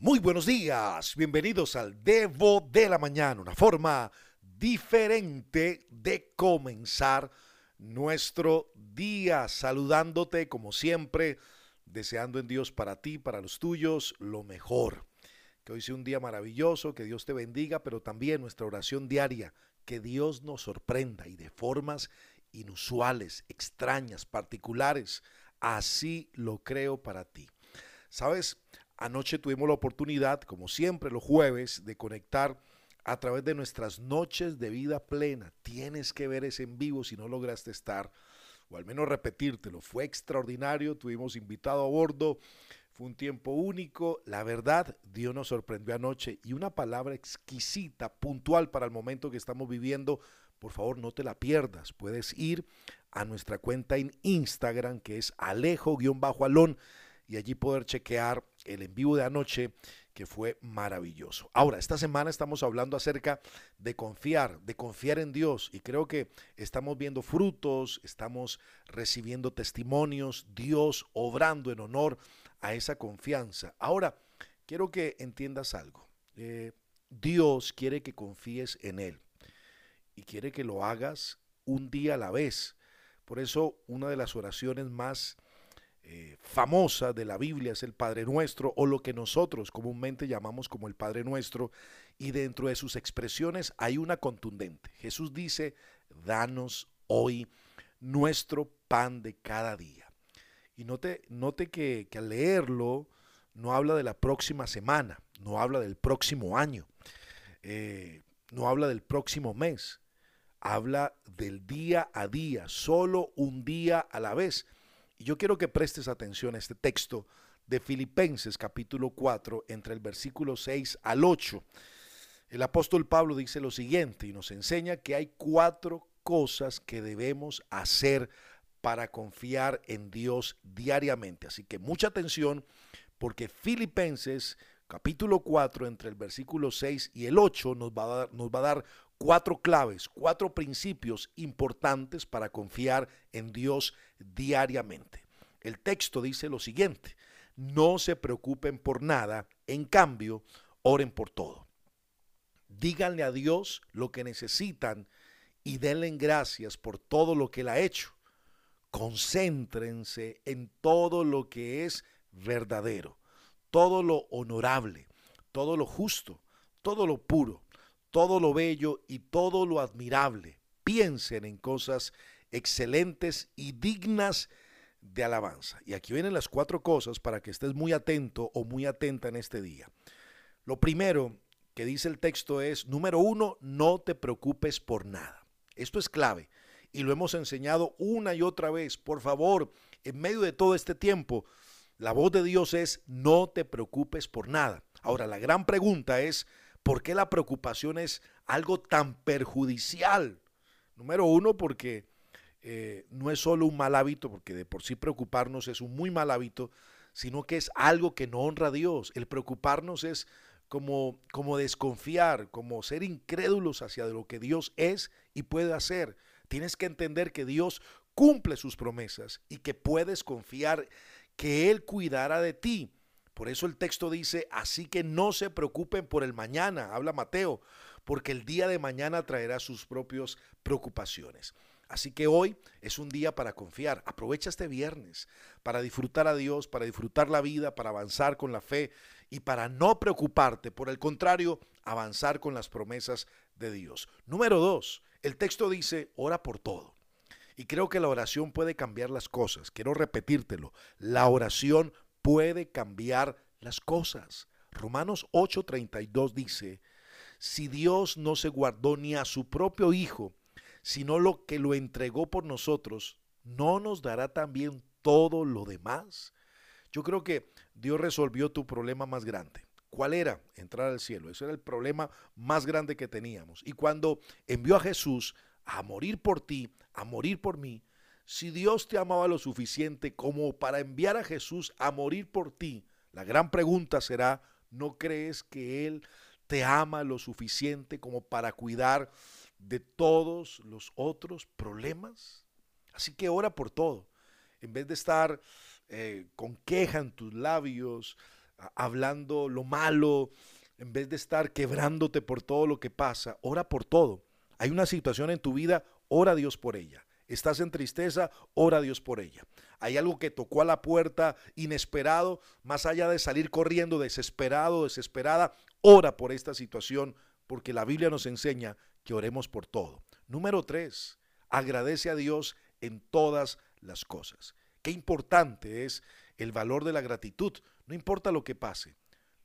Muy buenos días, bienvenidos al Devo de la Mañana, una forma diferente de comenzar nuestro día, saludándote como siempre, deseando en Dios para ti, para los tuyos, lo mejor. Que hoy sea un día maravilloso, que Dios te bendiga, pero también nuestra oración diaria, que Dios nos sorprenda y de formas inusuales, extrañas, particulares. Así lo creo para ti. Sabes, Anoche tuvimos la oportunidad, como siempre los jueves, de conectar a través de nuestras noches de vida plena. Tienes que ver ese en vivo si no lograste estar, o al menos repetírtelo. Fue extraordinario, tuvimos invitado a bordo, fue un tiempo único. La verdad, Dios nos sorprendió anoche y una palabra exquisita, puntual para el momento que estamos viviendo. Por favor, no te la pierdas. Puedes ir a nuestra cuenta en Instagram, que es alejo-alón y allí poder chequear el en vivo de anoche que fue maravilloso. Ahora, esta semana estamos hablando acerca de confiar, de confiar en Dios y creo que estamos viendo frutos, estamos recibiendo testimonios, Dios obrando en honor a esa confianza. Ahora, quiero que entiendas algo. Eh, Dios quiere que confíes en Él y quiere que lo hagas un día a la vez. Por eso una de las oraciones más eh, famosa de la Biblia es el Padre Nuestro o lo que nosotros comúnmente llamamos como el Padre Nuestro y dentro de sus expresiones hay una contundente. Jesús dice, danos hoy nuestro pan de cada día. Y note, note que, al leerlo no habla de la próxima semana, no habla del próximo año, eh, no habla del próximo mes, habla del día a día, solo un día a la vez. Y yo quiero que prestes atención a este texto de Filipenses capítulo 4, entre el versículo 6 al 8. El apóstol Pablo dice lo siguiente y nos enseña que hay cuatro cosas que debemos hacer para confiar en Dios diariamente. Así que mucha atención porque Filipenses capítulo 4 entre el versículo 6 y el 8 nos va a dar, nos va a dar cuatro claves, cuatro principios importantes para confiar en Dios diariamente. El texto dice lo siguiente, no se preocupen por nada, en cambio, oren por todo. Díganle a Dios lo que necesitan y denle gracias por todo lo que Él ha hecho. Concéntrense en todo lo que es verdadero, todo lo honorable, todo lo justo, todo lo puro todo lo bello y todo lo admirable. Piensen en cosas excelentes y dignas de alabanza. Y aquí vienen las cuatro cosas para que estés muy atento o muy atenta en este día. Lo primero que dice el texto es, número uno, no te preocupes por nada. Esto es clave y lo hemos enseñado una y otra vez. Por favor, en medio de todo este tiempo, la voz de Dios es, no te preocupes por nada. Ahora, la gran pregunta es, ¿Por qué la preocupación es algo tan perjudicial? Número uno, porque eh, no es solo un mal hábito, porque de por sí preocuparnos es un muy mal hábito, sino que es algo que no honra a Dios. El preocuparnos es como, como desconfiar, como ser incrédulos hacia lo que Dios es y puede hacer. Tienes que entender que Dios cumple sus promesas y que puedes confiar que Él cuidará de ti. Por eso el texto dice, así que no se preocupen por el mañana, habla Mateo, porque el día de mañana traerá sus propias preocupaciones. Así que hoy es un día para confiar. Aprovecha este viernes para disfrutar a Dios, para disfrutar la vida, para avanzar con la fe y para no preocuparte. Por el contrario, avanzar con las promesas de Dios. Número dos, el texto dice, ora por todo. Y creo que la oración puede cambiar las cosas. Quiero repetírtelo. La oración puede cambiar las cosas. Romanos 8:32 dice, si Dios no se guardó ni a su propio Hijo, sino lo que lo entregó por nosotros, ¿no nos dará también todo lo demás? Yo creo que Dios resolvió tu problema más grande. ¿Cuál era? Entrar al cielo. Ese era el problema más grande que teníamos. Y cuando envió a Jesús a morir por ti, a morir por mí, si Dios te amaba lo suficiente como para enviar a Jesús a morir por ti, la gran pregunta será, ¿no crees que Él te ama lo suficiente como para cuidar de todos los otros problemas? Así que ora por todo. En vez de estar eh, con queja en tus labios, hablando lo malo, en vez de estar quebrándote por todo lo que pasa, ora por todo. Hay una situación en tu vida, ora Dios por ella. Estás en tristeza, ora a Dios por ella. Hay algo que tocó a la puerta inesperado, más allá de salir corriendo desesperado, desesperada, ora por esta situación, porque la Biblia nos enseña que oremos por todo. Número tres, agradece a Dios en todas las cosas. Qué importante es el valor de la gratitud, no importa lo que pase.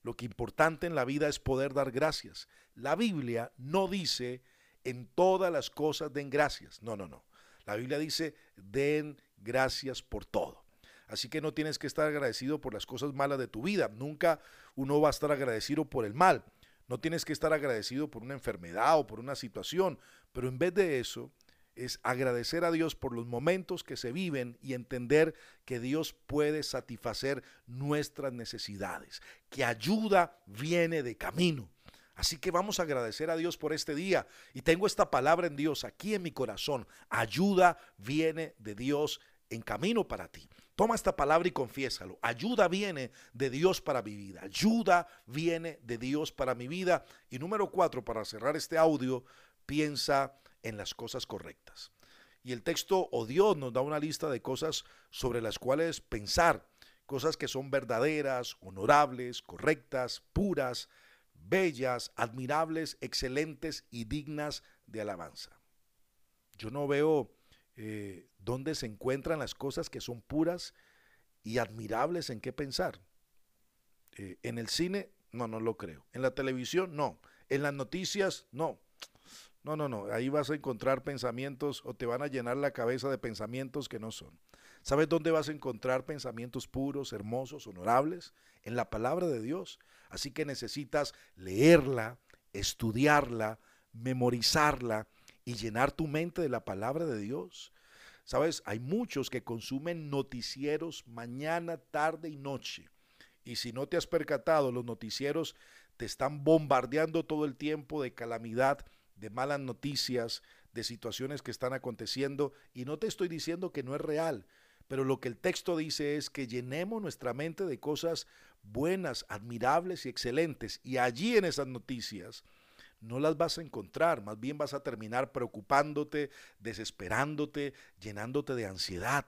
Lo que importante en la vida es poder dar gracias. La Biblia no dice en todas las cosas den gracias. No, no, no. La Biblia dice den gracias por todo. Así que no tienes que estar agradecido por las cosas malas de tu vida. Nunca uno va a estar agradecido por el mal. No tienes que estar agradecido por una enfermedad o por una situación. Pero en vez de eso, es agradecer a Dios por los momentos que se viven y entender que Dios puede satisfacer nuestras necesidades, que ayuda viene de camino. Así que vamos a agradecer a Dios por este día. Y tengo esta palabra en Dios aquí en mi corazón. Ayuda viene de Dios en camino para ti. Toma esta palabra y confiésalo. Ayuda viene de Dios para mi vida. Ayuda viene de Dios para mi vida. Y número cuatro, para cerrar este audio, piensa en las cosas correctas. Y el texto o Dios nos da una lista de cosas sobre las cuales pensar, cosas que son verdaderas, honorables, correctas, puras, bellas, admirables, excelentes y dignas de alabanza. Yo no veo eh, dónde se encuentran las cosas que son puras y admirables en qué pensar. Eh, en el cine, no, no lo creo. En la televisión, no. En las noticias, no. No, no, no. Ahí vas a encontrar pensamientos o te van a llenar la cabeza de pensamientos que no son. ¿Sabes dónde vas a encontrar pensamientos puros, hermosos, honorables? En la palabra de Dios. Así que necesitas leerla, estudiarla, memorizarla y llenar tu mente de la palabra de Dios. Sabes, hay muchos que consumen noticieros mañana, tarde y noche. Y si no te has percatado, los noticieros te están bombardeando todo el tiempo de calamidad de malas noticias, de situaciones que están aconteciendo. Y no te estoy diciendo que no es real, pero lo que el texto dice es que llenemos nuestra mente de cosas buenas, admirables y excelentes. Y allí en esas noticias no las vas a encontrar, más bien vas a terminar preocupándote, desesperándote, llenándote de ansiedad.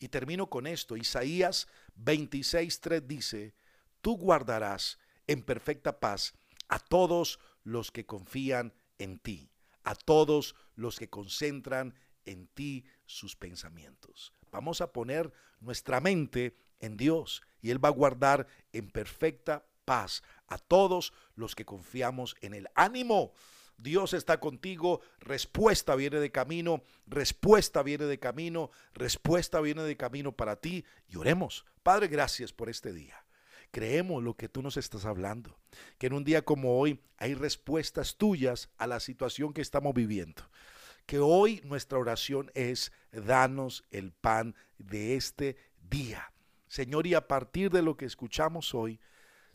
Y termino con esto. Isaías 26.3 dice, tú guardarás en perfecta paz a todos los que confían en ti, a todos los que concentran en ti sus pensamientos. Vamos a poner nuestra mente en Dios y Él va a guardar en perfecta paz a todos los que confiamos en el ánimo. Dios está contigo, respuesta viene de camino, respuesta viene de camino, respuesta viene de camino para ti y oremos. Padre, gracias por este día. Creemos lo que tú nos estás hablando, que en un día como hoy hay respuestas tuyas a la situación que estamos viviendo. Que hoy nuestra oración es, danos el pan de este día. Señor, y a partir de lo que escuchamos hoy,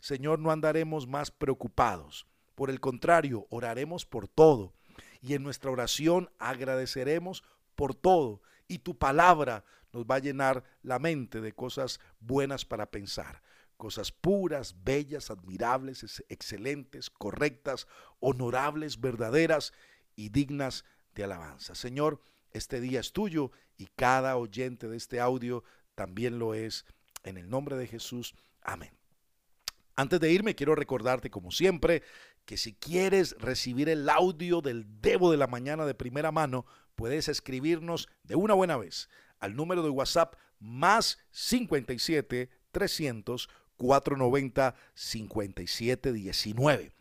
Señor, no andaremos más preocupados. Por el contrario, oraremos por todo. Y en nuestra oración agradeceremos por todo. Y tu palabra nos va a llenar la mente de cosas buenas para pensar cosas puras, bellas, admirables, excelentes, correctas, honorables, verdaderas y dignas de alabanza. Señor, este día es tuyo y cada oyente de este audio también lo es. En el nombre de Jesús, amén. Antes de irme, quiero recordarte, como siempre, que si quieres recibir el audio del Debo de la Mañana de primera mano, puedes escribirnos de una buena vez al número de WhatsApp más 57 300 490 5719.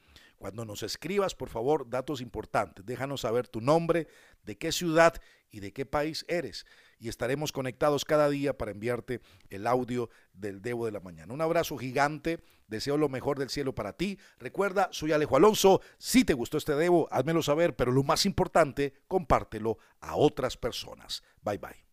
Cuando nos escribas, por favor, datos importantes. Déjanos saber tu nombre, de qué ciudad y de qué país eres. Y estaremos conectados cada día para enviarte el audio del Debo de la Mañana. Un abrazo gigante. Deseo lo mejor del cielo para ti. Recuerda, soy Alejo Alonso. Si te gustó este Debo, házmelo saber. Pero lo más importante, compártelo a otras personas. Bye bye.